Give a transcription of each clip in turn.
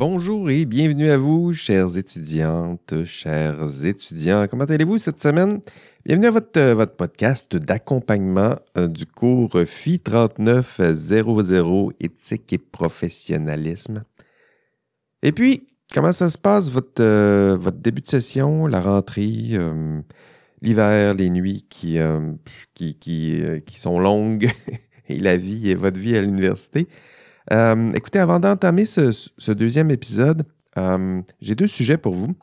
Bonjour et bienvenue à vous, chères étudiantes, chers étudiants. Comment allez-vous cette semaine? Bienvenue à votre, euh, podcast d'accompagnement euh, du cours FI 3900 Éthique et professionnalisme. Et puis, comment ça se passe votre, euh, votre début de session, la rentrée, l'hiver, les nuits qui sont longues et la vie et votre vie à l'université? Euh, écoutez, avant d'entamer ce, deuxième épisode, euh, j'ai deux sujets pour vous.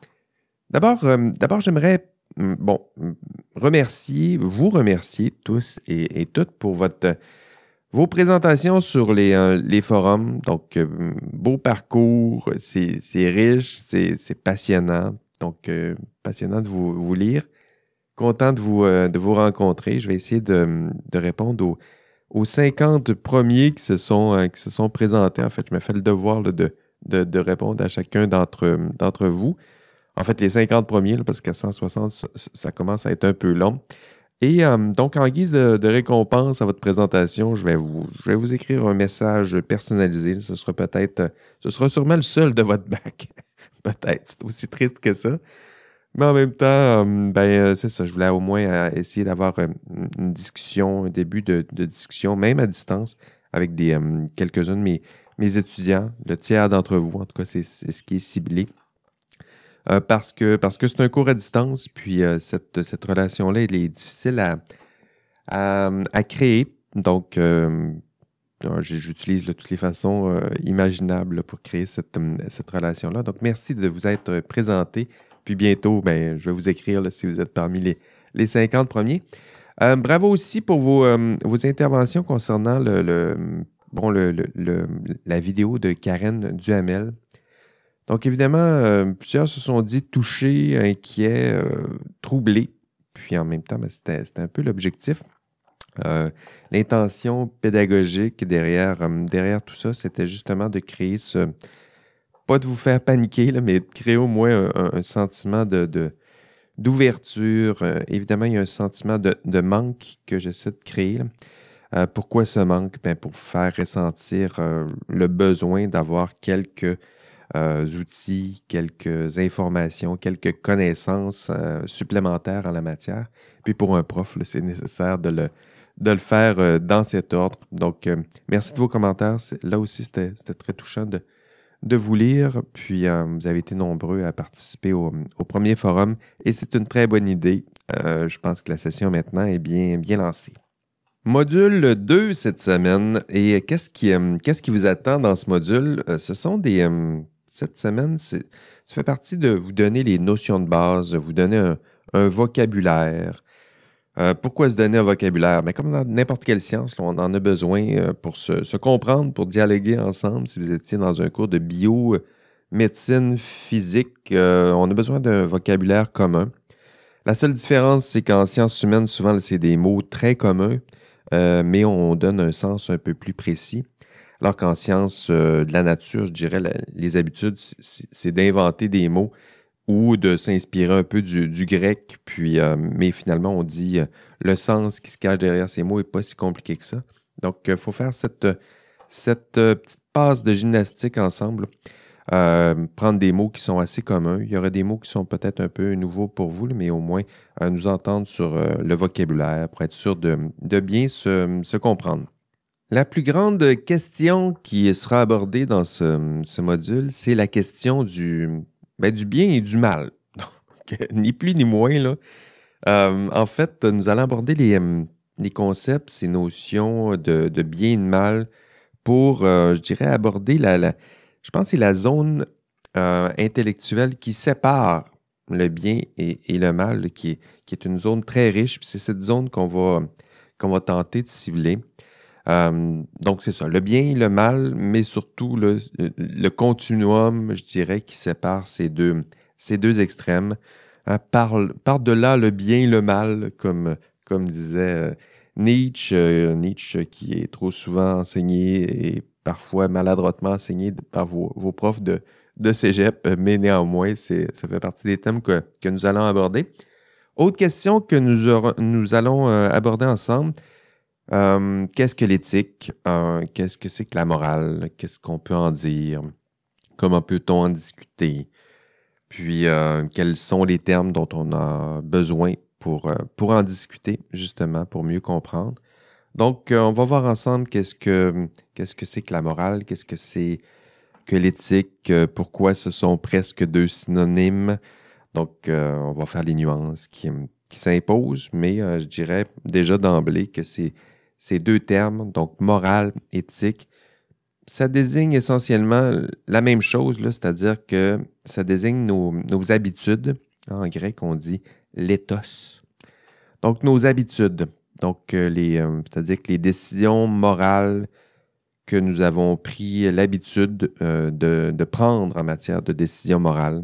D'abord, euh, d'abord j'aimerais mm, bon, mm, remercier, vous remercier tous et, toutes pour votre, vos présentations sur les, les forums. Donc, beau parcours, c'est riche, c'est passionnant. Donc, passionnant de vous, vous, lire. Content de vous, de vous rencontrer. Je vais essayer de, de répondre aux aux 50 premiers qui se sont, euh, qui se sont présentés. En fait, je me fais le devoir de, de, répondre à chacun d'entre vous. En fait, les 50 premiers, parce qu'à 160, ça, commence à être un peu long. Et euh, donc, en guise de, récompense à votre présentation, je vais, vous, je vais vous écrire un message personnalisé. Ce sera peut-être, ce sera sûrement le seul de votre bac. peut-être. C'est aussi triste que ça. Mais en même temps, euh, ben, euh, c'est ça. Je voulais au moins euh, essayer d'avoir une discussion, un début de, discussion, même à distance, avec des quelques-uns de mes, mes étudiants. Le tiers d'entre vous, en tout cas, c'est ce qui est ciblé. parce que parce que c'est un cours à distance, puis cette, cette relation-là, elle est difficile à, à, créer. Donc, j'utilise toutes les façons imaginables pour créer cette, cette relation-là. Donc, merci de vous être présenté puis bientôt, ben, je vais vous écrire si vous êtes parmi les, les 50 premiers. Euh, bravo aussi pour vos, euh, interventions concernant la vidéo de Karen Duhamel. Donc, évidemment, euh, plusieurs se sont dit touchés, inquiets, troublés. Puis en même temps, ben, c'était un peu l'objectif. L'intention pédagogique derrière, derrière tout ça, c'était justement de créer ce, pas de vous faire paniquer, mais de créer au moins un, sentiment de, d'ouverture. Euh, évidemment, il y a un sentiment de, manque que j'essaie de créer. Euh, pourquoi ce manque? Ben, pour faire ressentir euh, le besoin d'avoir quelques outils, quelques informations, quelques connaissances supplémentaires en la matière. Puis pour un prof, c'est nécessaire de le, de le faire dans cet ordre. Donc, merci de vos commentaires. Là aussi, c'était très touchant de, de vous lire. Puis euh, vous avez été nombreux à participer au, premier forum et c'est une très bonne idée. Euh, je pense que la session maintenant est bien, lancée. Module 2 cette semaine. Et qu'est-ce qui, euh, qu'est-ce qui vous attend dans ce module? ce sont des. cette semaine, ça fait partie de vous donner les notions de base, vous donner un vocabulaire, euh, pourquoi se donner un vocabulaire? Mais comme dans n'importe quelle science, on en a besoin euh, pour se, comprendre, pour dialoguer ensemble. Si vous étiez dans un cours de bio, euh, médecine, physique, on a besoin d'un vocabulaire commun. La seule différence, c'est qu'en sciences humaines, souvent, c'est des mots très communs, mais on donne un sens un peu plus précis. Alors qu'en sciences de la nature, je dirais, les habitudes, c'est d'inventer des mots ou de s'inspirer un peu du, grec, puis, euh, mais finalement, on dit euh, le sens qui se cache derrière ces mots n'est pas si compliqué que ça. Donc, il faut faire cette, cette petite passe de gymnastique ensemble. Euh, prendre des mots qui sont assez communs. Il y aura des mots qui sont peut-être un peu nouveaux pour vous, mais au moins nous entendre sur le vocabulaire pour être sûr de, bien se, se, comprendre. La plus grande question qui sera abordée dans ce, ce module, c'est la question du, ben, du bien et du mal. ni plus ni moins. Là. Euh, en fait, nous allons aborder les, euh, les concepts, ces notions de, bien et de mal pour, euh, je dirais, aborder la, je pense c'est la zone intellectuelle qui sépare le bien et, le mal, qui, est, qui, est, une zone très riche. c'est cette zone qu'on va, qu'on va tenter de cibler. Euh, donc, c'est ça, le bien et le mal, mais surtout le, continuum, je dirais, qui sépare ces deux, ces deux extrêmes. Hein, par, par-delà le bien et le mal, comme, comme disait euh, Nietzsche, euh, Nietzsche qui est trop souvent enseigné et parfois maladroitement enseigné par vos, profs de, de cégep, mais néanmoins, ça fait partie des thèmes que, que nous allons aborder. Autre question que nous, nous allons aborder ensemble, euh, qu'est-ce que l'éthique? Euh, qu'est-ce que c'est que la morale? Qu'est-ce qu'on peut en dire? Comment peut-on en discuter? Puis, euh, quels sont les termes dont on a besoin pour, euh, pour en discuter, justement, pour mieux comprendre? Donc, on va voir ensemble qu'est-ce que qu'est-ce que c'est que la morale, qu'est-ce que c'est que l'éthique, pourquoi ce sont presque deux synonymes. Donc, on va faire les nuances qui, qui s'imposent, mais je dirais déjà d'emblée que c'est ces deux termes, donc morale, éthique, ça désigne essentiellement la même chose, c'est-à-dire que ça désigne nos, habitudes. En grec, on dit l'éthos. Donc, nos habitudes. Euh, euh, c'est-à-dire que les décisions morales que nous avons pris l'habitude euh, de, prendre en matière de décision morale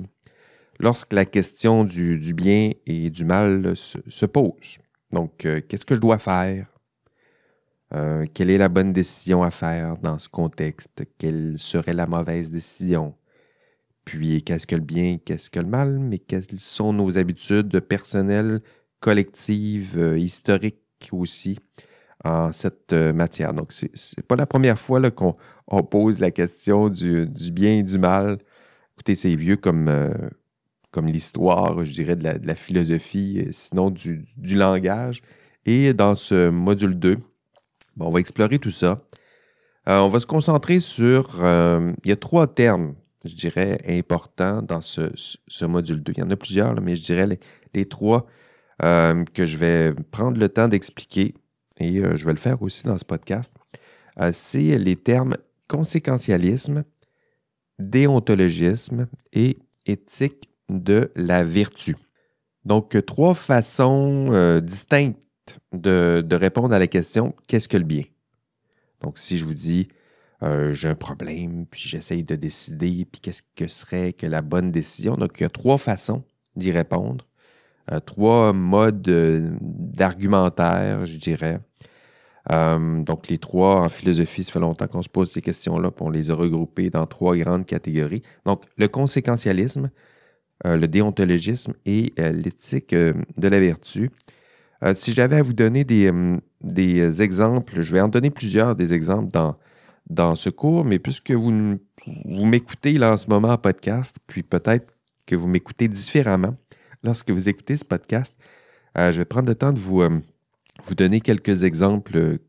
lorsque la question du, bien et du mal se pose. Donc, qu'est-ce que je dois faire? Euh, quelle est la bonne décision à faire dans ce contexte? Quelle serait la mauvaise décision? Puis, qu'est-ce que le bien, qu'est-ce que le mal? Mais quelles sont nos habitudes personnelles, collectives, euh, historiques aussi en cette euh, matière? Donc, ce n'est pas la première fois qu'on pose la question du, bien et du mal. Écoutez, c'est vieux comme, l'histoire, je dirais, de la, philosophie, sinon du, du langage. Et dans ce module 2, on va explorer tout ça. Euh, on va se concentrer sur... Euh, il y a trois termes, je dirais, importants dans ce, module 2. Il y en a plusieurs, mais je dirais les, trois euh, que je vais prendre le temps d'expliquer et je vais le faire aussi dans ce podcast. C'est les termes conséquentialisme, déontologisme et éthique de la vertu. Donc, trois façons distinctes de, répondre à la question qu'est-ce que le bien? Donc, si je vous dis euh, j'ai un problème, puis j'essaye de décider, puis qu'est-ce que serait que la bonne décision? Donc, il y a trois façons d'y répondre, euh, trois modes euh, d'argumentaire, je dirais. donc, les trois en philosophie, ça fait longtemps qu'on se pose ces questions-là, puis on les a regroupées dans trois grandes catégories. Donc, le conséquentialisme, le déontologisme et l'éthique de la vertu. Euh, si j'avais à vous donner des, euh, des, exemples, je vais en donner plusieurs des exemples dans, dans ce cours, mais puisque vous, vous m'écoutez là en ce moment en podcast, puis peut-être que vous m'écoutez différemment lorsque vous écoutez ce podcast, euh, je vais prendre le temps de vous, vous donner quelques exemples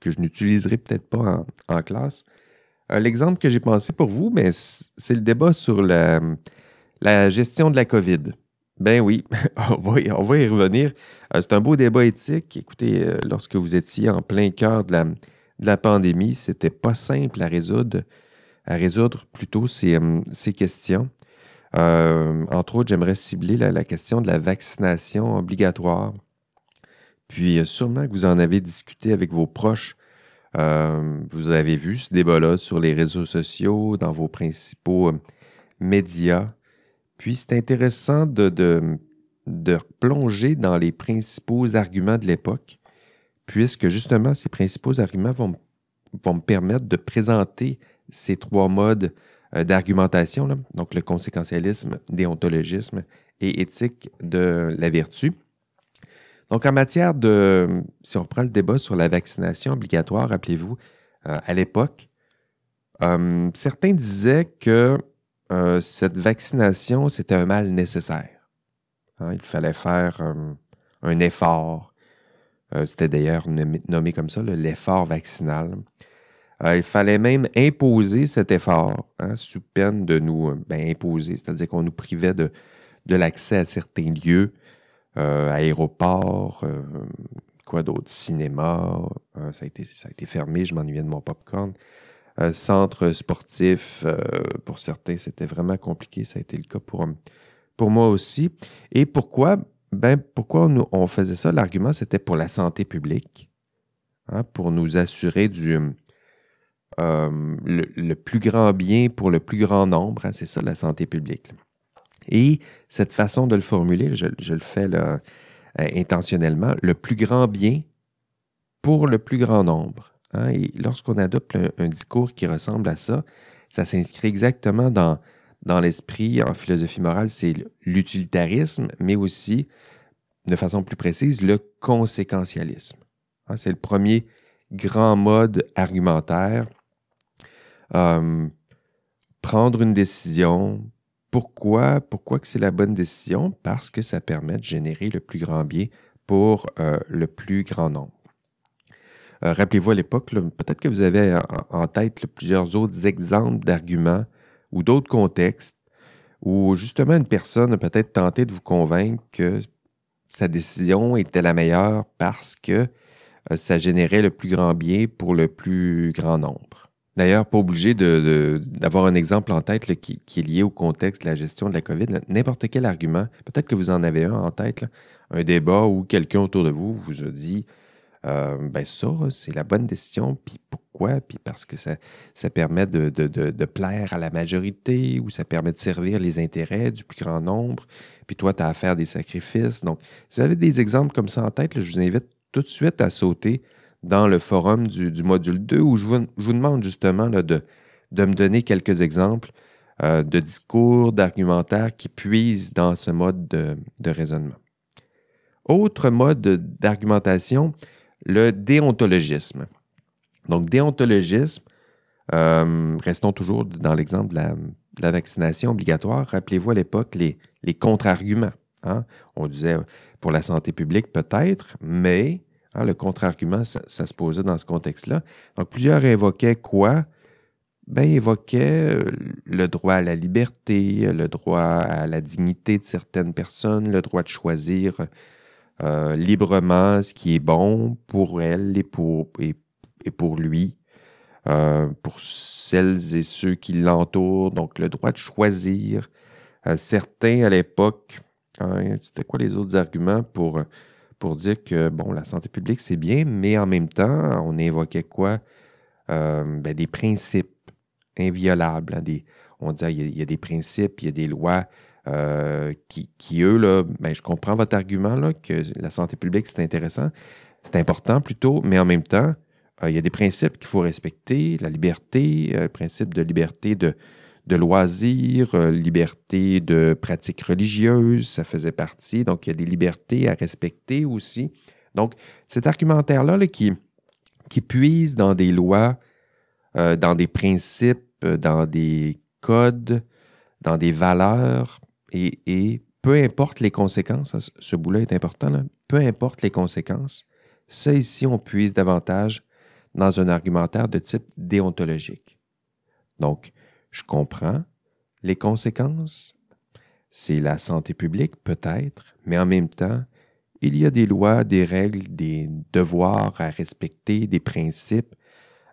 que je n'utiliserai peut-être pas en, classe. L'exemple que j'ai pensé pour vous, c'est le débat sur la gestion de la COVID. Ben oui, on va, y revenir. Euh, c'est un beau débat éthique. Écoutez, euh, lorsque vous étiez en plein cœur de la, de la pandémie, c'était pas simple à résoudre, à résoudre plutôt ces, euh, questions. entre autres, j'aimerais cibler la, question de la vaccination obligatoire. Puis sûrement que vous en avez discuté avec vos proches. vous avez vu ce débat-là sur les réseaux sociaux, dans vos principaux médias. Puis c'est intéressant de, de, plonger dans les principaux arguments de l'époque, puisque justement ces principaux arguments vont, vont me permettre de présenter ces trois modes euh, d'argumentation, donc le conséquentialisme, déontologisme et éthique de la vertu. Donc en matière de, si on prend le débat sur la vaccination obligatoire, rappelez-vous, euh, à l'époque, euh, certains disaient que euh, cette vaccination, c'était un mal nécessaire. Hein, il fallait faire euh, un effort. Euh, c'était d'ailleurs nommé comme ça, l'effort vaccinal. il fallait même imposer cet effort, hein, sous peine de nous ben, imposer, c'est-à-dire qu'on nous privait de, l'accès à certains lieux, aéroports, quoi d'autre, cinéma, été, ça a été fermé, je m'ennuyais de mon popcorn. Euh, centre sportif, euh, pour certains, c'était vraiment compliqué. Ça a été le cas pour, pour moi aussi. Et pourquoi? Ben, pourquoi on, faisait ça? L'argument, c'était pour la santé publique, hein, pour nous assurer du, euh, le, plus grand bien pour le plus grand nombre. Hein, c'est ça, la santé publique. Et cette façon de le formuler, je, le fais intentionnellement, le plus grand bien pour le plus grand nombre. Hein, et lorsqu'on adopte un, discours qui ressemble à ça, ça s'inscrit exactement dans, l'esprit en philosophie morale, c'est l'utilitarisme, mais aussi, de façon plus précise, le conséquentialisme. Hein, c'est le premier grand mode argumentaire. Euh, prendre une décision. Pourquoi? Pourquoi que c'est la bonne décision? Parce que ça permet de générer le plus grand bien pour euh, le plus grand nombre. Euh, rappelez-vous à l'époque, peut-être que vous avez en, tête plusieurs autres exemples d'arguments ou d'autres contextes où justement une personne a peut-être tenté de vous convaincre que sa décision était la meilleure parce que euh, ça générait le plus grand bien pour le plus grand nombre. D'ailleurs, pas obligé d'avoir un exemple en tête qui, est lié au contexte de la gestion de la COVID. N'importe quel argument, peut-être que vous en avez un en tête, un débat où quelqu'un autour de vous vous a dit euh, ben ça, c'est la bonne décision. Puis pourquoi? Puis parce que ça, ça permet de, de, plaire à la majorité ou ça permet de servir les intérêts du plus grand nombre. Puis toi, tu as à faire des sacrifices. Donc, si vous avez des exemples comme ça en tête, je vous invite tout de suite à sauter dans le forum du, module 2 où je vous, demande justement là, de, de me donner quelques exemples euh, de discours, d'argumentaires qui puisent dans ce mode de, de raisonnement. Autre mode d'argumentation, le déontologisme. Donc, déontologisme, euh, restons toujours dans l'exemple de la, vaccination obligatoire. Rappelez-vous à l'époque les, contre-arguments. Hein. On disait pour la santé publique peut-être, mais hein, le contre-argument, ça, se posait dans ce contexte-là. Donc, plusieurs évoquaient quoi? Ben, évoquaient euh, le droit à la liberté, le droit à la dignité de certaines personnes, le droit de choisir euh, librement ce qui est bon pour elle et pour, et, pour lui, euh, pour celles et ceux qui l'entourent, donc le droit de choisir. Euh, certains à l'époque, hein, c'était quoi les autres arguments pour, pour dire que bon, la santé publique c'est bien, mais en même temps, on évoquait quoi? Ben, des principes inviolables. Hein, des, on disait il y, a, des principes, il y a des lois euh, qui, eux, là, ben, je comprends votre argument là, que la santé publique, c'est intéressant, c'est important plutôt, mais en même temps, euh, il y a des principes qu'il faut respecter, la liberté, euh, principe de liberté de, de loisirs, liberté de pratiques religieuses, ça faisait partie. Donc, il y a des libertés à respecter aussi. Donc, cet argumentaire-là là, qui, qui puise dans des lois, dans des principes, dans des codes, dans des valeurs, et, peu importe les conséquences, hein, ce bout-là est important, peu importe les conséquences, ça ici, on puise davantage dans un argumentaire de type déontologique. Donc, je comprends les conséquences, c'est la santé publique peut-être, mais en même temps, il y a des lois, des règles, des devoirs à respecter, des principes.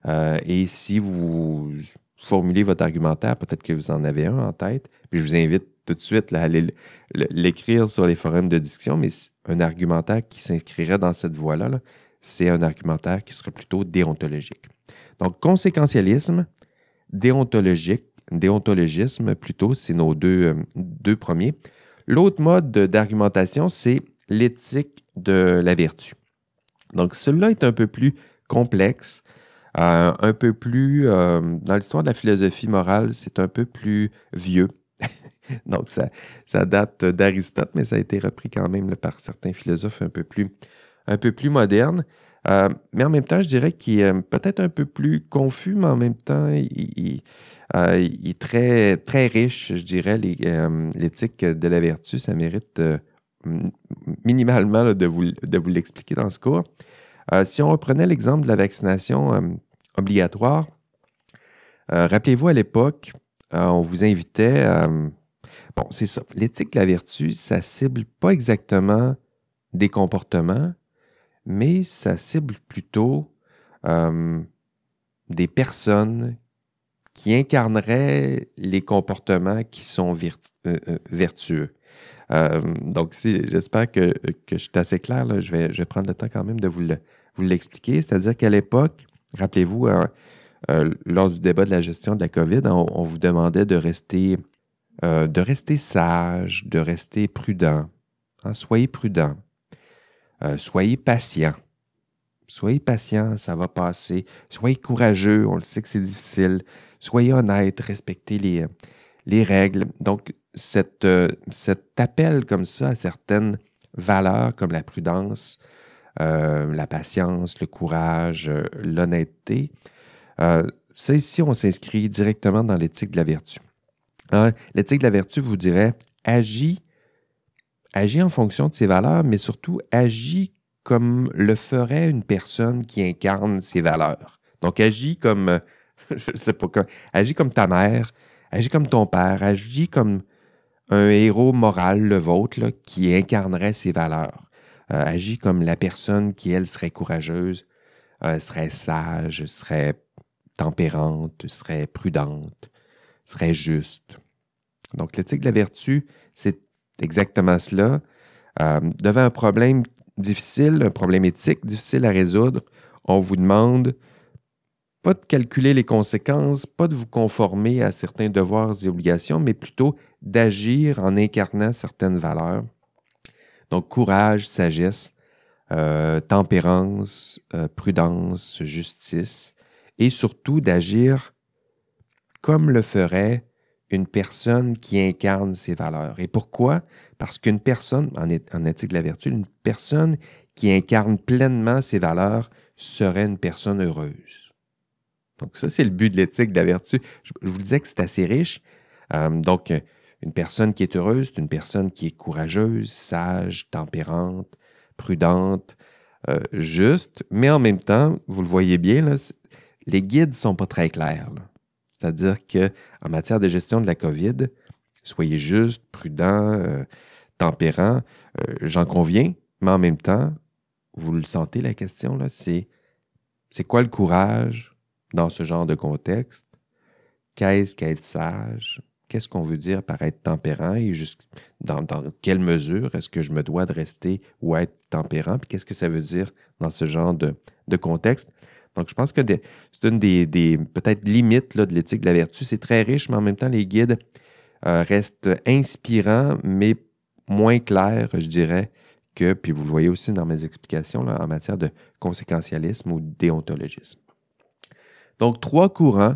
Euh, et si vous formulez votre argumentaire, peut-être que vous en avez un en tête, puis je vous invite tout de suite là, aller l'écrire sur les forums de discussion, mais un argumentaire qui s'inscrirait dans cette voie-là, c'est un argumentaire qui serait plutôt déontologique. Donc, conséquentialisme, déontologique, déontologisme plutôt, c'est nos deux, euh, deux premiers. L'autre mode d'argumentation, c'est l'éthique de la vertu. Donc, celui-là est un peu plus complexe, euh, un peu plus, euh, dans l'histoire de la philosophie morale, c'est un peu plus vieux. Donc, ça, ça date d'Aristote, mais ça a été repris quand même par certains philosophes un peu plus, un peu plus modernes. Euh, mais en même temps, je dirais qu'il est peut-être un peu plus confus, mais en même temps, il, est très, très riche, je dirais. L'éthique de la vertu, ça mérite minimalement de vous, de vous l'expliquer dans ce cours. si on reprenait l'exemple de la vaccination obligatoire, rappelez-vous à l'époque, on vous invitait Bon, c'est ça. L'éthique de la vertu, ça cible pas exactement des comportements, mais ça cible plutôt euh, des personnes qui incarneraient les comportements qui sont euh, euh, vertueux. donc, j'espère que, je suis assez clair. je, vais, prendre le temps quand même de vous l'expliquer. C'est-à-dire qu'à l'époque, rappelez-vous, hein, lors du débat de la gestion de la COVID, on vous demandait de rester euh, de rester sage, de rester prudent. Hein, soyez prudent. Euh, soyez patient. Soyez patient, ça va passer. Soyez courageux, on le sait que c'est difficile. Soyez honnête, respectez les, les règles. Donc, euh, cet appel comme ça à certaines valeurs comme la prudence, la patience, le courage, l'honnêteté, ça ici, on s'inscrit directement dans l'éthique de la vertu. Hein? L'éthique de la vertu vous dirait agis, agis en fonction de ses valeurs, mais surtout agis comme le ferait une personne qui incarne ses valeurs. Donc agis comme, je sais pas, agis comme ta mère, agis comme ton père, agis comme un héros moral, le vôtre, qui incarnerait ses valeurs. Euh, agis comme la personne qui, elle, serait courageuse, euh, serait sage, serait tempérante, serait prudente, serait juste. Donc, l'éthique de la vertu, c'est exactement cela. Euh, devant un problème difficile, un problème éthique difficile à résoudre, on vous demande pas de calculer les conséquences, pas de vous conformer à certains devoirs et obligations, mais plutôt d'agir en incarnant certaines valeurs. Donc, courage, sagesse, euh, tempérance, euh, prudence, justice, et surtout d'agir comme le ferait une personne qui incarne ces valeurs. Et pourquoi? Parce qu'une personne, en, éthique de la vertu, une personne qui incarne pleinement ces valeurs serait une personne heureuse. Donc ça, c'est le but de l'éthique de la vertu. Je, vous disais que c'est assez riche. Euh, donc, une personne qui est heureuse, c'est une personne qui est courageuse, sage, tempérante, prudente, euh, juste, mais en même temps, vous le voyez bien, les guides ne sont pas très clairs. C'est-à-dire qu'en matière de gestion de la COVID, soyez juste, prudent, euh, tempérant, euh, j'en conviens, mais en même temps, vous le sentez la question, là, c'est c'est quoi le courage dans ce genre de contexte? Qu'est-ce qu'être sage? Qu'est-ce qu'on veut dire par être tempérant et dans, quelle mesure est-ce que je me dois de rester ou être tempérant, puis qu'est-ce que ça veut dire dans ce genre de, contexte. Donc, je pense que c'est une des, peut-être limites de l'éthique de la vertu. C'est très riche, mais en même temps, les guides euh, restent inspirants, mais moins clairs, je dirais, que, puis vous le voyez aussi dans mes explications en matière de conséquentialisme ou déontologisme. Donc, trois courants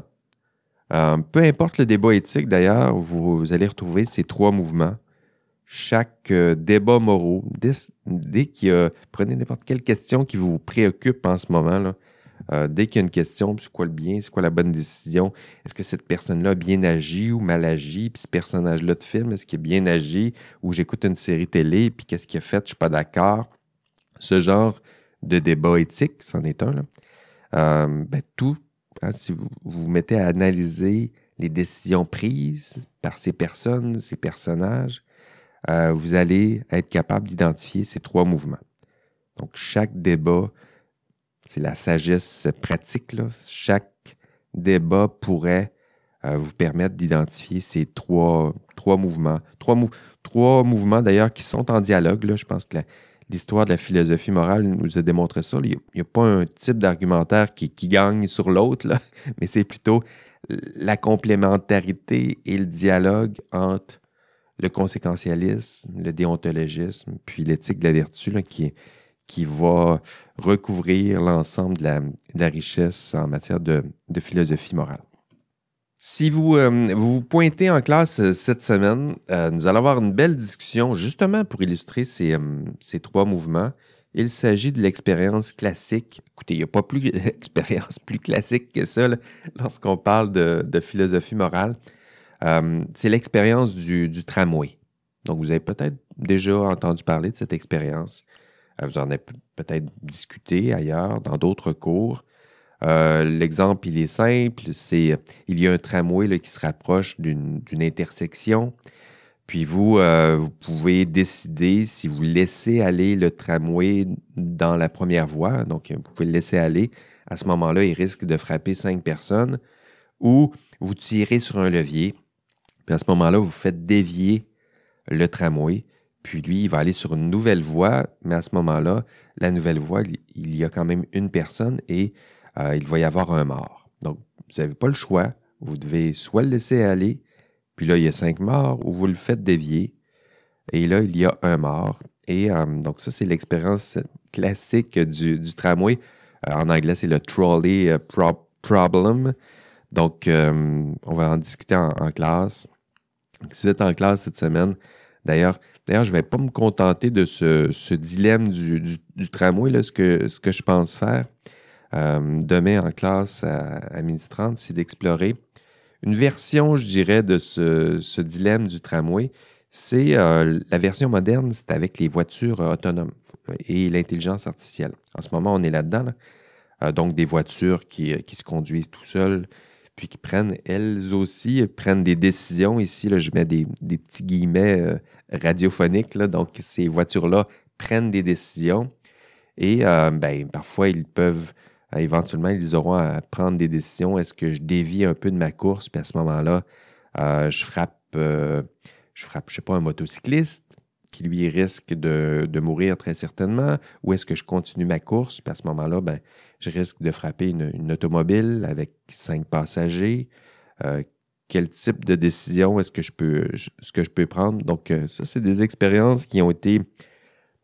euh, peu importe le débat éthique, d'ailleurs, vous, allez retrouver ces trois mouvements. Chaque euh, débat moraux, dès, qu'il y a, prenez n'importe quelle question qui vous préoccupe en ce moment, euh, dès qu'il y a une question, c'est quoi le bien, c'est quoi la bonne décision, est-ce que cette personne-là a bien agi ou mal agi, puis ce personnage-là de film, est-ce qu'il a bien agi, ou j'écoute une série télé, puis qu'est-ce qu'il a fait, je ne suis pas d'accord. Ce genre de débat éthique, c'en est un. Ben, tout Hein, si vous, vous mettez à analyser les décisions prises par ces personnes, ces personnages, euh, vous allez être capable d'identifier ces trois mouvements. Donc, chaque débat, c'est la sagesse pratique, chaque débat pourrait euh, vous permettre d'identifier ces trois, mouvements. Trois, mouvements d'ailleurs qui sont en dialogue. Je pense que la, l'histoire de la philosophie morale nous a démontré ça. Il n'y a, pas un type d'argumentaire qui, gagne sur l'autre, mais c'est plutôt la complémentarité et le dialogue entre le conséquentialisme, le déontologisme, puis l'éthique de la vertu qui, qui va recouvrir l'ensemble de la, richesse en matière de philosophie morale. Si vous, euh, vous pointez en classe euh, cette semaine, euh, nous allons avoir une belle discussion justement pour illustrer ces, trois mouvements. Il s'agit de l'expérience classique. Écoutez, il n'y a pas plus d'expérience plus classique que ça lorsqu'on parle de, philosophie morale. c'est l'expérience du, du, tramway. Donc, vous avez peut-être déjà entendu parler de cette expérience. vous en avez peut-être discuté ailleurs, dans d'autres cours. Euh, l'exemple, il est simple. C'est il y a un tramway qui se rapproche d'une intersection. Puis vous, euh, vous pouvez décider si vous laissez aller le tramway dans la première voie. Donc, vous pouvez le laisser aller. À ce moment-là, il risque de frapper cinq personnes. Ou vous tirez sur un levier. Puis à ce moment-là, vous faites dévier le tramway. Puis lui, il va aller sur une nouvelle voie. Mais à ce moment-là, la nouvelle voie, il y a quand même une personne et euh, il va y avoir un mort. Donc, vous n'avez pas le choix. Vous devez soit le laisser aller, puis là, il y a cinq morts, ou vous le faites dévier, et là, il y a un mort. Et euh, donc, ça, c'est l'expérience classique du, tramway. Euh, en anglais, c'est le trolley problem. Donc, on va en discuter en, classe. Si vous êtes en classe cette semaine, d'ailleurs, D'ailleurs, je ne vais pas me contenter de ce, dilemme du, tramway, ce que je pense faire. Demain en classe à, à Midi 30, c'est d'explorer une version, je dirais, de ce, dilemme du tramway. C'est la version moderne, c'est avec les voitures autonomes et l'intelligence artificielle. En ce moment, on est là-dedans. donc, des voitures qui, se conduisent tout seules, puis qui prennent, elles aussi, prennent des décisions. Ici, je mets des, petits guillemets euh, radiophoniques. Donc, ces voitures-là prennent des décisions. Et euh, ben, parfois, ils peuvent, euh, éventuellement, ils auront à prendre des décisions. Est-ce que je dévie un peu de ma course? Puis à ce moment-là, je frappe, je frappe, je sais pas, un motocycliste qui lui risque de, mourir très certainement, ou est-ce que je continue ma course? Puis à ce moment-là, ben, je risque de frapper une, automobile avec cinq passagers. Euh, quel type de décision est-ce que je peux, ce que je peux prendre? Donc, euh, ça, c'est des expériences qui ont été.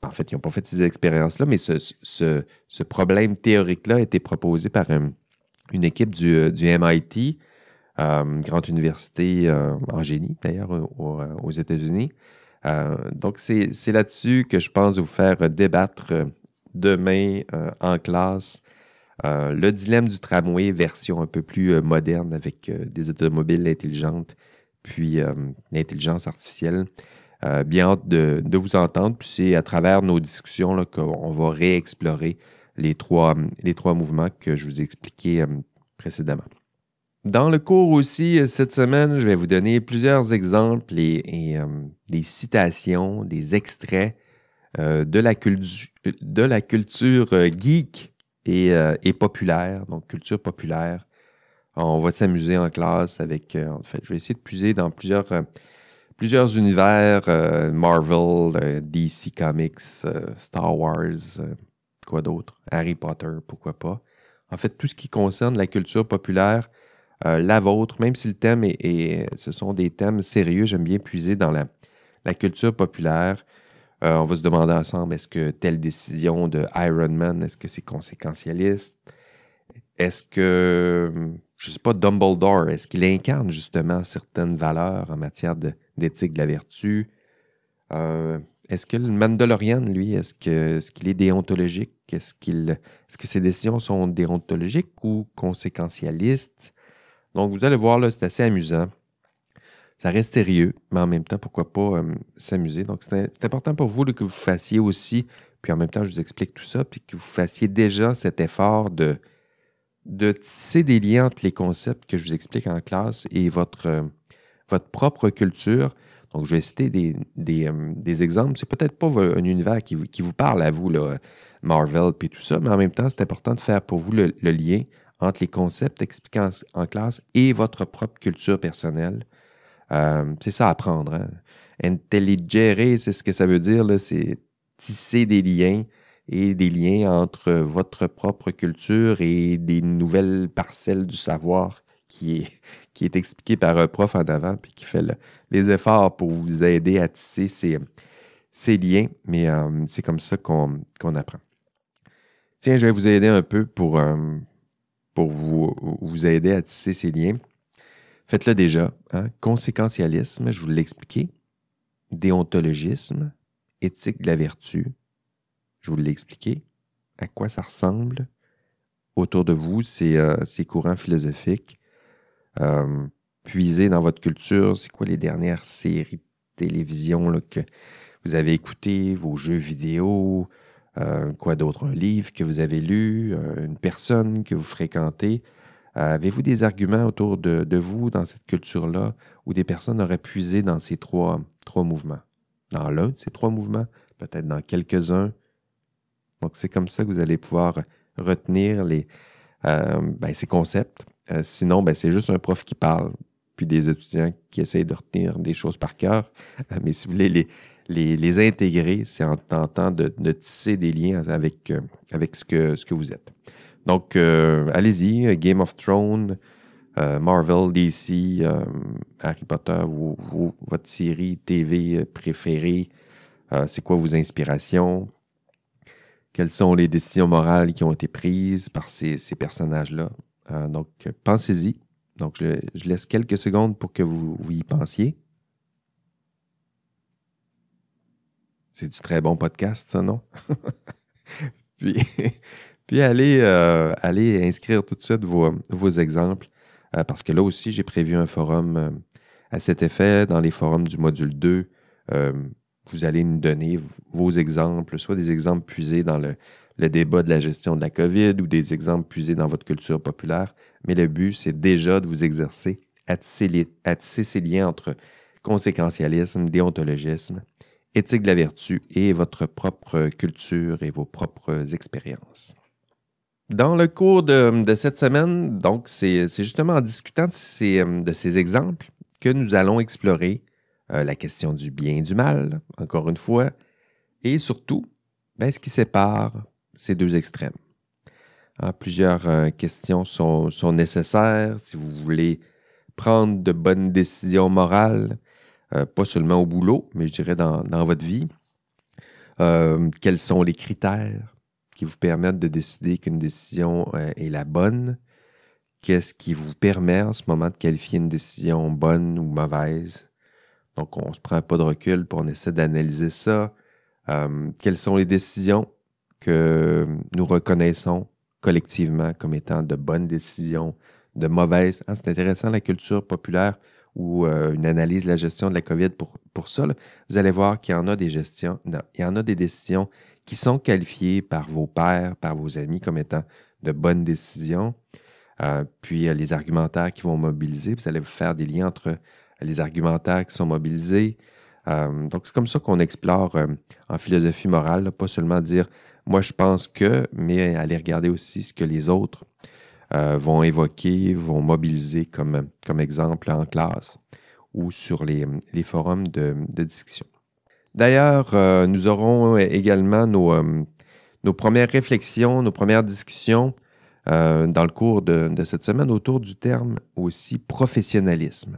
En fait, ils n'ont pas fait ces expériences-là, mais ce, problème théorique-là a été proposé par euh, une équipe du, MIT, grande université en génie, d'ailleurs, aux, États-Unis. donc, c'est là-dessus que je pense vous faire débattre demain en classe euh, le dilemme du tramway, version un peu plus euh, moderne avec euh, des automobiles intelligentes, puis l'intelligence artificielle. Bien hâte de, vous entendre. Puis c'est à travers nos discussions qu'on va réexplorer les trois, les trois mouvements que je vous ai expliqués précédemment. Dans le cours aussi, cette semaine, je vais vous donner plusieurs exemples et, des citations, des extraits de, la culture geek euh, et, populaire, donc culture populaire. On va s'amuser en classe avec, euh, en fait, je vais essayer de puiser dans plusieurs, euh, plusieurs univers, Marvel, DC Comics, Star Wars, quoi d'autre, Harry Potter, pourquoi pas? En fait, tout ce qui concerne la culture populaire, la vôtre, même si le thème est, ce sont des thèmes sérieux, j'aime bien puiser dans la, la culture populaire. Euh, on va se demander ensemble, est-ce que telle décision de Iron Man, est-ce que c'est conséquentialiste? Est-ce que, je ne sais pas, Dumbledore, est-ce qu'il incarne justement certaines valeurs en matière d'éthique de, la vertu? Euh, est-ce que le Mandalorian, lui, est-ce qu'il est, déontologique? Est-ce est-ce que ses décisions sont déontologiques ou conséquentialistes? Donc, vous allez voir, là, c'est assez amusant ça reste sérieux, mais en même temps, pourquoi pas euh, s'amuser? Donc, c'est important pour vous que vous fassiez aussi, puis en même temps, je vous explique tout ça, puis que vous fassiez déjà cet effort de, de tisser des liens entre les concepts que je vous explique en classe et votre, euh, votre propre culture. Donc, je vais citer des, des, euh, des exemples. C'est peut-être pas un univers qui, vous parle à vous, là, Marvel, puis tout ça, mais en même temps, c'est important de faire pour vous le, lien entre les concepts expliqués en classe et votre propre culture personnelle. Euh, c'est ça apprendre. Hein? Intelligere, c'est ce que ça veut dire, c'est tisser des liens et des liens entre votre propre culture et des nouvelles parcelles du savoir qui est, qui est expliqué par un prof en avant, puis qui fait les efforts pour vous aider à tisser ces, liens. Mais euh, c'est comme ça qu'on apprend. Tiens, je vais vous aider un peu pour, euh, pour vous, vous aider à tisser ces liens. Faites-le déjà. Hein? Conséquentialisme, je vous l'ai expliqué. Déontologisme, éthique de la vertu, je vous l'ai expliqué. À quoi ça ressemble? Autour de vous, ces, euh, courants philosophiques. Euh, puisez dans votre culture, c'est quoi les dernières séries de télévision que vous avez écoutées, vos jeux vidéo, euh, quoi d'autre, un livre que vous avez lu, une personne que vous fréquentez? Euh, avez-vous des arguments autour de, vous dans cette culture-là où des personnes auraient puisé dans ces trois, trois mouvements? Dans l'un de ces trois mouvements, peut-être dans quelques-uns. Donc, c'est comme ça que vous allez pouvoir retenir euh, ben, ces concepts. Euh, sinon, ben, c'est juste un prof qui parle, puis des étudiants qui essayent de retenir des choses par cœur. mais si vous voulez les, intégrer, c'est en tentant de, tisser des liens avec, avec ce, que, vous êtes. Donc, euh, allez-y, euh, Game of Thrones, euh, Marvel, DC, Harry Potter, votre série TV préférée, c'est quoi vos inspirations? Quelles sont les décisions morales qui ont été prises par ces, personnages-là? Donc, pensez-y. Donc, je, laisse quelques secondes pour que vous, y pensiez. C'est du très bon podcast, ça, non? Puis, Puis allez, inscrire tout de suite vos, vos exemples, parce que là aussi, j'ai prévu un forum à cet effet dans les forums du module 2 vous allez nous donner vos exemples, soit des exemples puisés dans le, débat de la gestion de la COVID ou des exemples puisés dans votre culture populaire. Mais le but, c'est déjà de vous exercer à tisser, ces liens entre conséquentialisme, déontologisme, éthique de la vertu et votre propre culture et vos propres expériences. Dans le cours de, cette semaine, donc, c'est justement en discutant de ces, de ces exemples que nous allons explorer euh, la question du bien et du mal, encore une fois, et surtout, ben, ce qui sépare ces deux extrêmes. Ah, plusieurs euh, questions sont, nécessaires si vous voulez prendre de bonnes décisions morales, euh, pas seulement au boulot, mais je dirais dans, votre vie. quels sont les critères qui vous permettent de décider qu'une décision est la bonne? Qu'est-ce qui vous permet en ce moment de qualifier une décision bonne ou mauvaise? Donc, on ne se prend pas de recul, pour on essaie d'analyser ça. Euh, quelles sont les décisions que nous reconnaissons collectivement comme étant de bonnes décisions, de mauvaises. Ah, c'est intéressant, la culture populaire ou euh, une analyse de la gestion de la COVID pour, pour ça. Vous allez voir qu'il y en a des gestions, il y en a des décisions qui sont qualifiées par vos pairs, par vos amis comme étant de bonnes décisions. Euh, puis les argumentaires qui vont mobiliser, vous allez faire des liens entre les argumentaires qui sont mobilisés. Euh, donc, c'est comme ça qu'on explore euh, en philosophie morale, pas seulement dire moi je pense que, mais aller regarder aussi ce que les autres euh, vont évoquer, vont mobiliser comme, comme exemple en classe ou sur les, forums de, discussion. D'ailleurs, nous aurons également nos, nos, premières réflexions, nos premières discussions dans le cours de, de, cette semaine autour du terme aussi professionnalisme.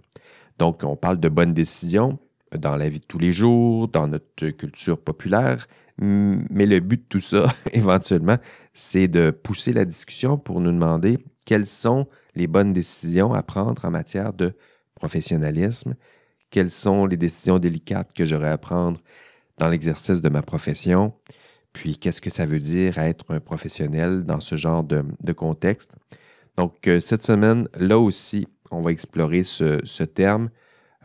Donc, on parle de bonnes décisions dans la vie de tous les jours, dans notre culture populaire, mais le but de tout ça, éventuellement, c'est de pousser la discussion pour nous demander quelles sont les bonnes décisions à prendre en matière de professionnalisme, quelles sont les décisions délicates que j'aurais à prendre dans l'exercice de ma profession, puis qu'est-ce que ça veut dire être un professionnel dans ce genre de, contexte. Donc, euh, cette semaine, là aussi, on va explorer ce, terme.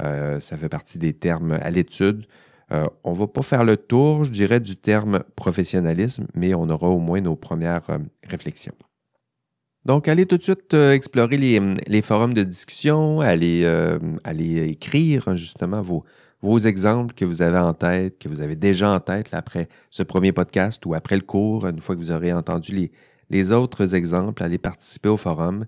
Euh, ça fait partie des termes à l'étude. Euh, on ne va pas faire le tour, je dirais, du terme professionnalisme, mais on aura au moins nos premières euh, réflexions. Donc, allez tout de suite explorer les, forums de discussion, allez, écrire justement vos, exemples que vous avez en tête, que vous avez déjà en tête après ce premier podcast ou après le cours, une fois que vous aurez entendu les, autres exemples, allez participer au forum.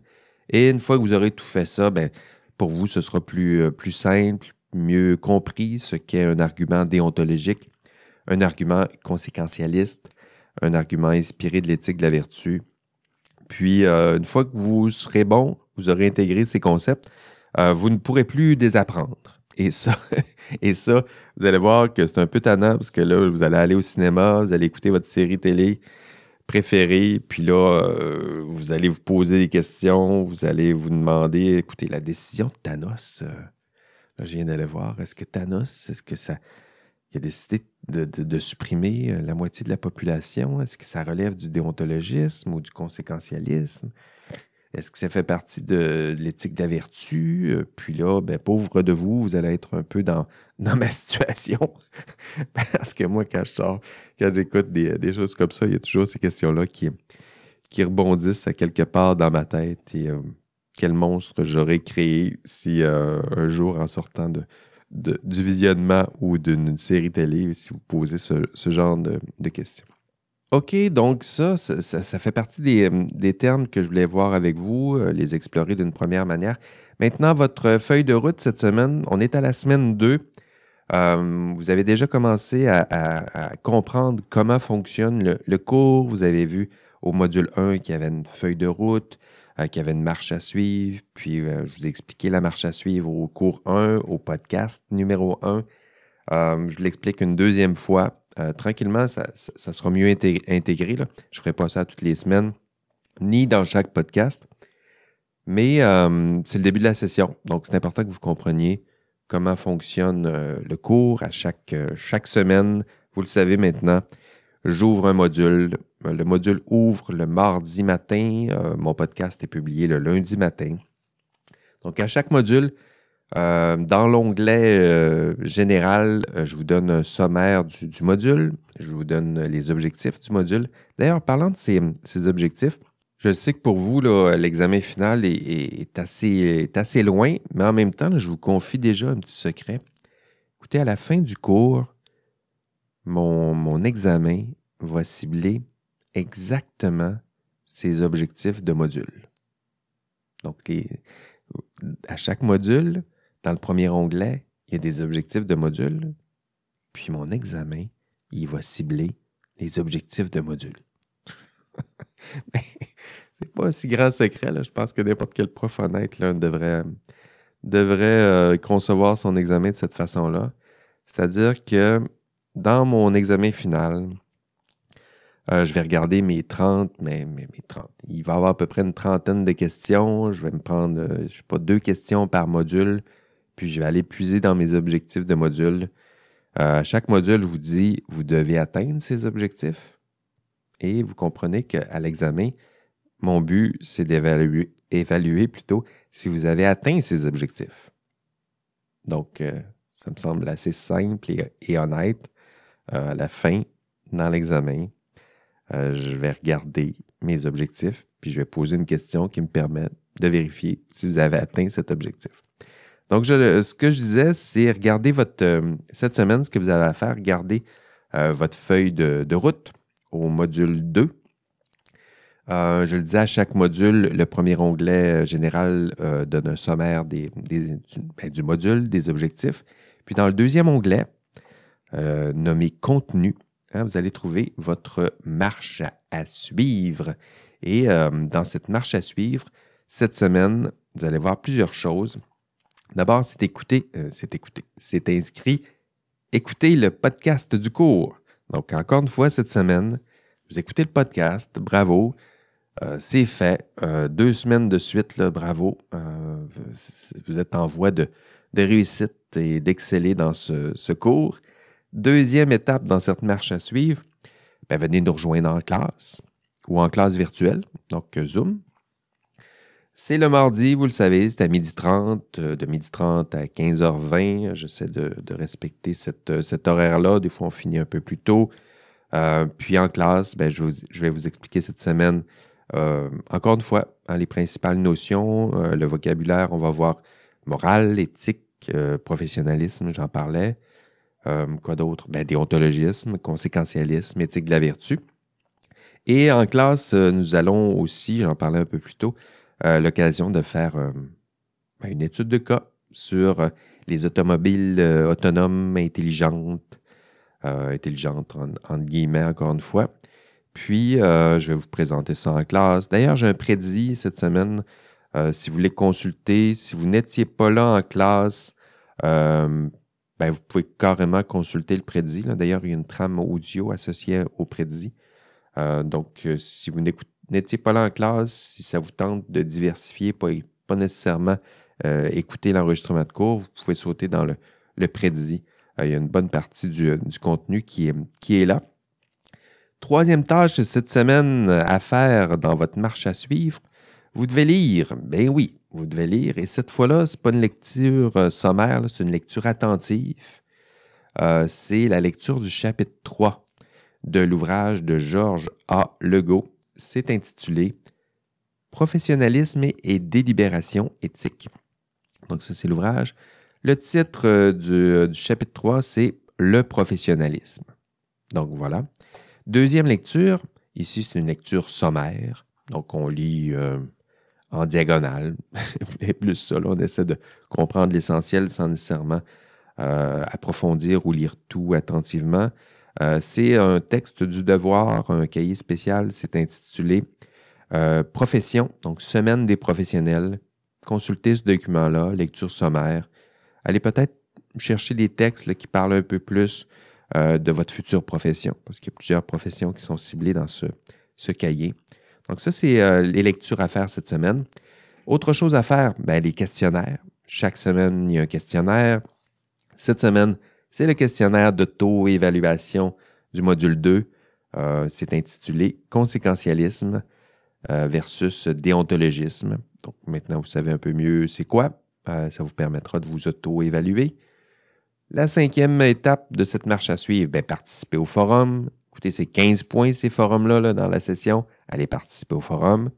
Et une fois que vous aurez tout fait ça, ben, pour vous, ce sera euh, plus simple, mieux compris ce qu'est un argument déontologique, un argument conséquentialiste, un argument inspiré de l'éthique de la vertu. Puis, euh, une fois que vous serez bon, vous aurez intégré ces concepts, euh, vous ne pourrez plus désapprendre. Et ça, et ça, vous allez voir que c'est un peu tannant parce que là, vous allez aller au cinéma, vous allez écouter votre série télé, préféré. Puis là, euh, vous allez vous poser des questions, vous allez vous demander, écoutez, la décision de Thanos, je viens d'aller voir, est-ce que Thanos, est-ce que ça. Il a décidé de, supprimer euh, la moitié de la population? Est-ce que ça relève du déontologisme ou du conséquentialisme? Est-ce que ça fait partie de l'éthique de la vertu? Puis là, ben, pauvre de vous, vous allez être un peu dans, dans ma situation. Parce que moi, quand je sors, quand j'écoute des, choses comme ça, il y a toujours ces questions-là qui, qui rebondissent à quelque part dans ma tête. Et euh, quel monstre j'aurais créé si euh, un jour, en sortant du visionnement ou d'une série télé, si vous posez ce, genre de, questions. OK, donc ça, ça, fait partie des, des, termes que je voulais voir avec vous, euh, les explorer d'une première manière. Maintenant, votre feuille de route cette semaine, on est à la semaine 2. Euh, vous avez déjà commencé à, comprendre comment fonctionne le, cours. Vous avez vu au module 1 qu'il y avait une feuille de route, euh, qu'il y avait une marche à suivre. Puis, euh, je vous ai expliqué la marche à suivre au cours 1, au podcast numéro 1. je l'explique une deuxième fois. tranquillement, ça, sera mieux intégré. Je ne ferai pas ça toutes les semaines, ni dans chaque podcast. Mais c'est le début de la session. Donc, c'est important que vous compreniez comment fonctionne euh, le cours à euh, chaque semaine. Vous le savez maintenant, j'ouvre un module. Le module ouvre le mardi matin. mon podcast est publié le lundi matin. Donc, à chaque module, dans l'onglet général, je vous donne un sommaire du, module. Je vous donne les objectifs du module. D'ailleurs, parlant de ces, objectifs, je sais que pour vous, l'examen final est, assez, loin, mais en même temps, je vous confie déjà un petit secret. Écoutez, à la fin du cours, mon examen va cibler exactement ces objectifs de module. Donc, à chaque module, dans le premier onglet, il y a des objectifs de module. Puis mon examen, il va cibler les objectifs de module. c'est pas un si grand secret. Je pense que n'importe quel prof honnête devrait euh, concevoir son examen de cette façon-là. C'est-à-dire que dans mon examen final, euh, je vais regarder mes 30, mais, mes 30. Il va y avoir à peu près une trentaine de questions. Je vais me prendre, euh, je sais pas, deux questions par module, puis je vais aller puiser dans mes objectifs de module. Euh, chaque module, je vous dis, vous devez atteindre ces objectifs. Et vous comprenez qu'à l'examen, mon but, c'est d'évaluer évaluer plutôt si vous avez atteint ces objectifs. Donc, ça me semble assez simple et honnête. à la fin, dans l'examen, euh, je vais regarder mes objectifs, puis je vais poser une question qui me permet de vérifier si vous avez atteint cet objectif. Donc, ce que je disais, c'est regarder votre, euh, cette semaine, ce que vous avez à faire, regardez euh, votre feuille de, route au module 2. je le disais, à chaque module, le premier onglet général donne un sommaire ben, du module, des objectifs. Puis dans le deuxième onglet, nommé Contenu, Hein, vous allez trouver votre marche à, suivre. Et euh, dans cette marche à suivre, cette semaine, vous allez voir plusieurs choses. D'abord, c'est écouter, euh, c'est écouter, c'est inscrit, écouter le podcast du cours. Donc, encore une fois, cette semaine, vous écoutez le podcast, bravo. Euh, c'est fait. deux semaines de suite, bravo. vous êtes en voie de, réussite et d'exceller dans ce cours. Deuxième étape dans cette marche à suivre, ben, venez nous rejoindre en classe ou en classe virtuelle, donc euh, Zoom. C'est le mardi, vous le savez, c'est à 12h30, euh, de 12h30 à 15h20. J'essaie de, respecter euh, cet horaire-là. Des fois, on finit un peu plus tôt. puis en classe, ben, je, vais vous expliquer cette semaine, encore une fois, hein, les principales notions, le vocabulaire, on va voir morale, éthique, professionnalisme, j'en parlais. Euh, quoi d'autre? Ben, déontologisme, conséquentialisme, éthique de la vertu. Et en classe, euh, nous allons aussi, j'en parlais un peu plus tôt, euh, l'occasion de faire ben, une étude de cas sur les automobiles autonomes intelligentes, intelligentes entre guillemets encore une fois. Puis, je vais vous présenter ça en classe. D'ailleurs, j'ai un prédit cette semaine. si vous voulez consulter, si vous n'étiez pas là en classe, ben, vous pouvez carrément consulter le prédit. D'ailleurs, il y a une trame audio associée au prédit. Euh, donc, euh, si vous n'étiez pas là en classe, si ça vous tente de diversifier, pas, nécessairement euh, écouter l'enregistrement de cours, vous pouvez sauter dans le, le prédit. il y a une bonne partie du, contenu qui est, qui est là. Troisième tâche cette semaine à faire dans votre marche à suivre, vous devez lire. Ben oui, vous devez lire. Et cette fois-là, ce n'est pas une lecture euh, sommaire, c'est une lecture attentive. Euh, c'est la lecture du chapitre 3 de l'ouvrage de Georges A. Legault. C'est intitulé Professionnalisme et délibération éthique. Donc, ça, c'est l'ouvrage. Le titre euh, du, du chapitre 3, c'est Le professionnalisme. Donc, voilà. Deuxième lecture, ici, c'est une lecture sommaire. Donc, on lit en diagonale. Et plus ça, on essaie de comprendre l'essentiel sans nécessairement euh, approfondir ou lire tout attentivement. Euh, c'est un texte du devoir, un cahier spécial, c'est intitulé euh, Profession, donc Semaine des professionnels. Consultez ce document-là, lecture sommaire. Allez peut-être chercher des textes qui parlent un peu plus de votre future profession, parce qu'il y a plusieurs professions qui sont ciblées dans ce cahier. Donc, ça, c'est euh, les lectures à faire cette semaine. Autre chose à faire, ben, les questionnaires. Chaque semaine, il y a un questionnaire. Cette semaine, c'est le questionnaire de taux évaluation du module 2. c'est intitulé Conséquentialisme versus déontologisme. Donc maintenant, vous savez un peu mieux c'est quoi. ça vous permettra de vous auto-évaluer. La cinquième étape de cette marche à suivre, ben, participer au forum. Écoutez, c'est 15 points ces forums-là dans la session. Allez participer au forum.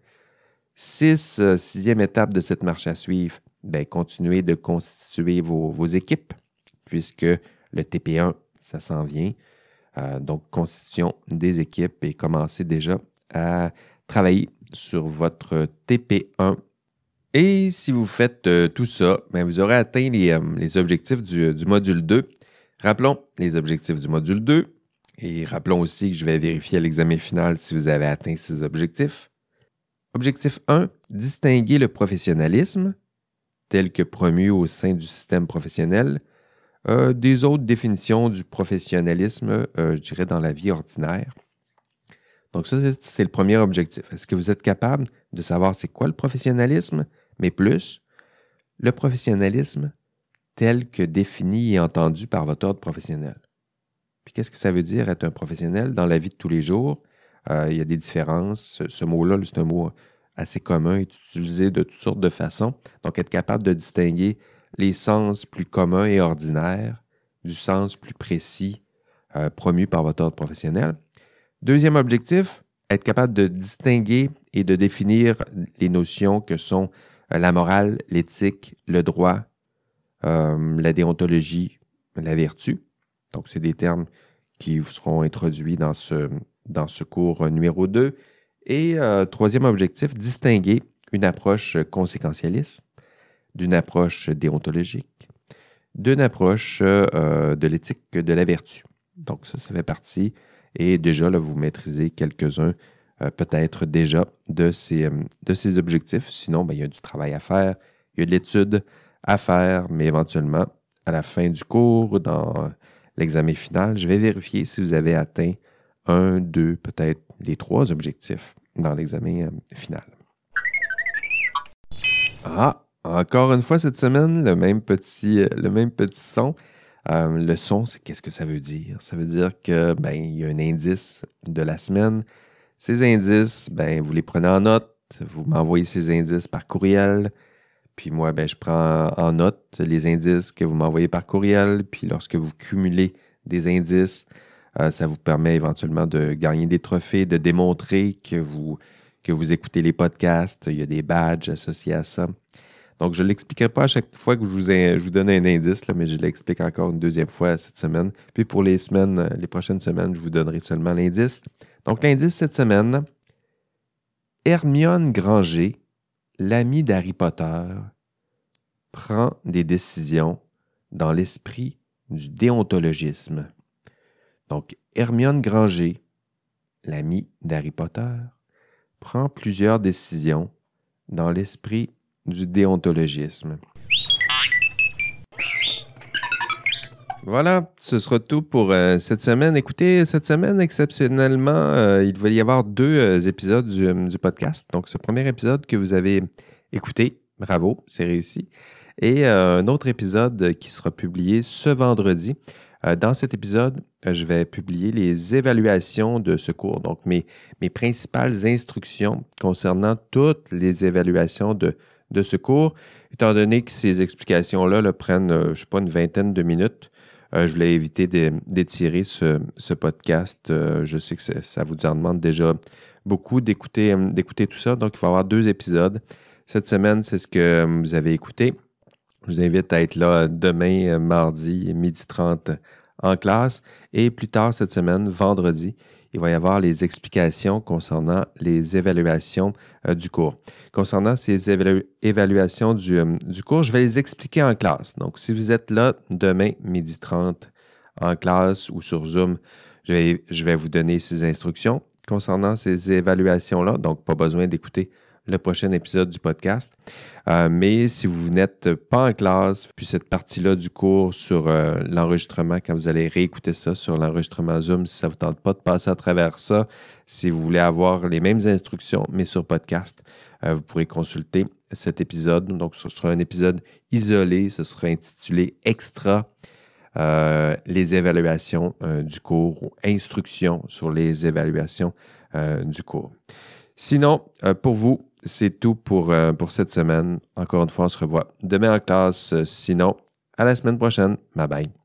Six, euh, sixième étape de cette marche à suivre, ben, continuez de constituer vos, équipes, puisque le TP1, ça s'en vient. Euh, donc, constitution des équipes et commencez déjà à travailler sur votre TP1 et si vous faites euh, tout ça, ben, vous aurez atteint les, euh, objectifs du, module 2. Rappelons les objectifs du module 2 et rappelons aussi que je vais vérifier à l'examen final si vous avez atteint ces objectifs. Objectif 1, distinguer le professionnalisme tel que promu au sein du système professionnel euh, des autres définitions du professionnalisme, je dirais, dans la vie ordinaire. Donc ça, c'est le premier objectif. Est-ce que vous êtes capable de savoir c'est quoi le professionnalisme? mais plus le professionnalisme tel que défini et entendu par votre ordre professionnel. Qu'est-ce que ça veut dire être un professionnel dans la vie de tous les jours? Euh, il y a des différences. Ce, mot-là, c'est un mot assez commun, utilisé de toutes sortes de façons. Donc, être capable de distinguer les sens plus communs et ordinaires du sens plus précis euh, promu par votre ordre professionnel. Deuxième objectif, être capable de distinguer et de définir les notions que sont euh, la morale, l'éthique, le droit, la déontologie, la vertu. Donc, c'est des termes qui vous seront introduits dans ce, dans ce cours numéro 2. Et euh, troisième objectif, distinguer une approche conséquentialiste d'une approche déontologique, d'une approche de l'éthique de la vertu. Donc, ça, ça fait partie. Et déjà, là, vous maîtrisez quelques-uns euh, peut-être déjà de ces, euh, de ces objectifs. Sinon, ben, il y a du travail à faire, il y a de l'étude à faire, mais éventuellement, à la fin du cours, dans l'examen final, je vais vérifier si vous avez atteint un, deux, peut-être les trois objectifs dans l'examen euh, final. Ah, encore une fois cette semaine, le même petit, le même petit son. le son, c'est qu'est-ce que ça veut dire? Ça veut dire que ben, il y a un indice de la semaine ces indices, ben, vous les prenez en note, vous m'envoyez ces indices par courriel, puis moi, ben, je prends en note les indices que vous m'envoyez par courriel, puis lorsque vous cumulez des indices, euh, ça vous permet éventuellement de gagner des trophées, de démontrer que vous, que vous écoutez les podcasts. Il y a des badges associés à ça. Donc, je ne l'expliquerai pas à chaque fois que je vous, je vous donne un indice, mais je l'explique encore une deuxième fois cette semaine. Puis pour les semaines, les prochaines semaines, je vous donnerai seulement l'indice. Donc, l'indice cette semaine, Hermione Granger, l'ami d'Harry Potter, prend des décisions dans l'esprit du déontologisme. Donc, Hermione Granger, l'ami d'Harry Potter, prend plusieurs décisions dans l'esprit du déontologisme. Voilà, ce sera tout pour euh, cette semaine. Écoutez, cette semaine, exceptionnellement, euh, il va y avoir deux euh, épisodes du, podcast. Donc, ce premier épisode que vous avez écouté, bravo, c'est réussi. Et un autre épisode qui sera publié ce vendredi. dans cet épisode, je vais publier les évaluations de ce cours, donc mes, mes principales instructions concernant toutes les évaluations de, de ce cours, étant donné que ces explications-là prennent, je ne sais pas, une vingtaine de minutes. Euh, je voulais éviter d'étirer ce, podcast. Euh, je sais que ça vous en demande déjà beaucoup euh, d'écouter tout ça. Donc, il va y avoir deux épisodes. Cette semaine, c'est ce que vous avez écouté. Je vous invite à être là demain, mardi, midi 30 en classe. Et plus tard cette semaine, vendredi, il va y avoir les explications concernant les évaluations euh, du cours. Concernant ces évaluations euh, du, cours, je vais les expliquer en classe. Donc, si vous êtes là demain, midi 30, en classe ou sur Zoom, je vais, je vais vous donner ces instructions concernant ces évaluations-là. Donc, pas besoin d'écouter le prochain épisode du podcast. Euh, mais si vous n'êtes pas en classe, puis cette partie-là du cours sur euh, l'enregistrement, quand vous allez réécouter ça sur l'enregistrement Zoom, si ça ne vous tente pas de passer à travers ça, si vous voulez avoir les mêmes instructions, mais sur podcast, euh, vous pourrez consulter cet épisode. Donc, ce sera un épisode isolé, ce sera intitulé Extra. les évaluations du cours ou instructions sur les évaluations du cours. Sinon, pour vous, c'est tout pour, pour cette semaine. Encore une fois, on se revoit demain en classe. Sinon, à la semaine prochaine. Bye bye.